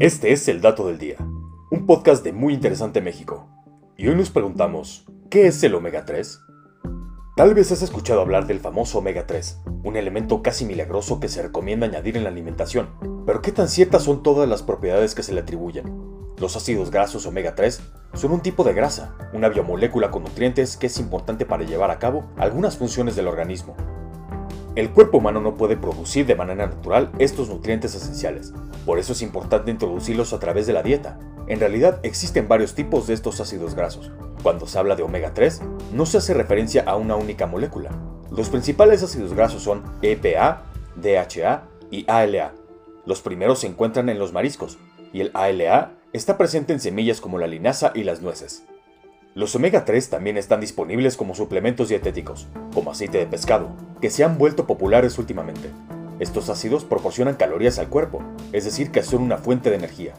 Este es el Dato del Día, un podcast de Muy Interesante México. Y hoy nos preguntamos, ¿qué es el omega 3? Tal vez has escuchado hablar del famoso omega 3, un elemento casi milagroso que se recomienda añadir en la alimentación, pero ¿qué tan ciertas son todas las propiedades que se le atribuyen? Los ácidos grasos omega 3 son un tipo de grasa, una biomolécula con nutrientes que es importante para llevar a cabo algunas funciones del organismo, el cuerpo humano no puede producir de manera natural estos nutrientes esenciales, por eso es importante introducirlos a través de la dieta. En realidad existen varios tipos de estos ácidos grasos. Cuando se habla de omega 3, no se hace referencia a una única molécula. Los principales ácidos grasos son EPA, DHA y ALA. Los primeros se encuentran en los mariscos, y el ALA está presente en semillas como la linaza y las nueces. Los omega 3 también están disponibles como suplementos dietéticos, como aceite de pescado, que se han vuelto populares últimamente. Estos ácidos proporcionan calorías al cuerpo, es decir, que son una fuente de energía.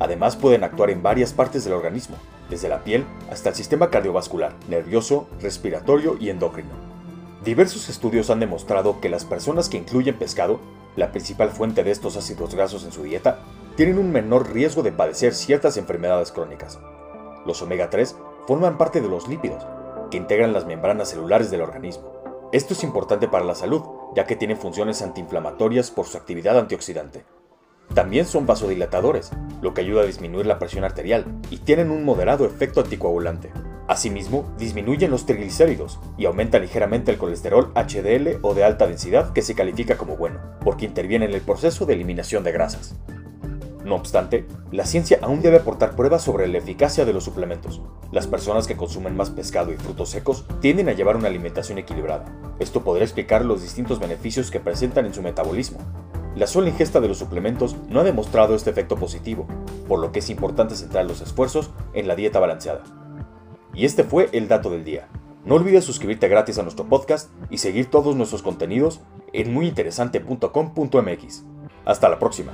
Además pueden actuar en varias partes del organismo, desde la piel hasta el sistema cardiovascular, nervioso, respiratorio y endocrino. Diversos estudios han demostrado que las personas que incluyen pescado, la principal fuente de estos ácidos grasos en su dieta, tienen un menor riesgo de padecer ciertas enfermedades crónicas. Los omega 3 forman parte de los lípidos, que integran las membranas celulares del organismo. Esto es importante para la salud, ya que tienen funciones antiinflamatorias por su actividad antioxidante. También son vasodilatadores, lo que ayuda a disminuir la presión arterial, y tienen un moderado efecto anticoagulante. Asimismo, disminuyen los triglicéridos y aumentan ligeramente el colesterol HDL o de alta densidad que se califica como bueno, porque interviene en el proceso de eliminación de grasas. No obstante, la ciencia aún debe aportar pruebas sobre la eficacia de los suplementos. Las personas que consumen más pescado y frutos secos tienden a llevar una alimentación equilibrada. Esto podría explicar los distintos beneficios que presentan en su metabolismo. La sola ingesta de los suplementos no ha demostrado este efecto positivo, por lo que es importante centrar los esfuerzos en la dieta balanceada. Y este fue el dato del día. No olvides suscribirte gratis a nuestro podcast y seguir todos nuestros contenidos en muyinteresante.com.mx. Hasta la próxima.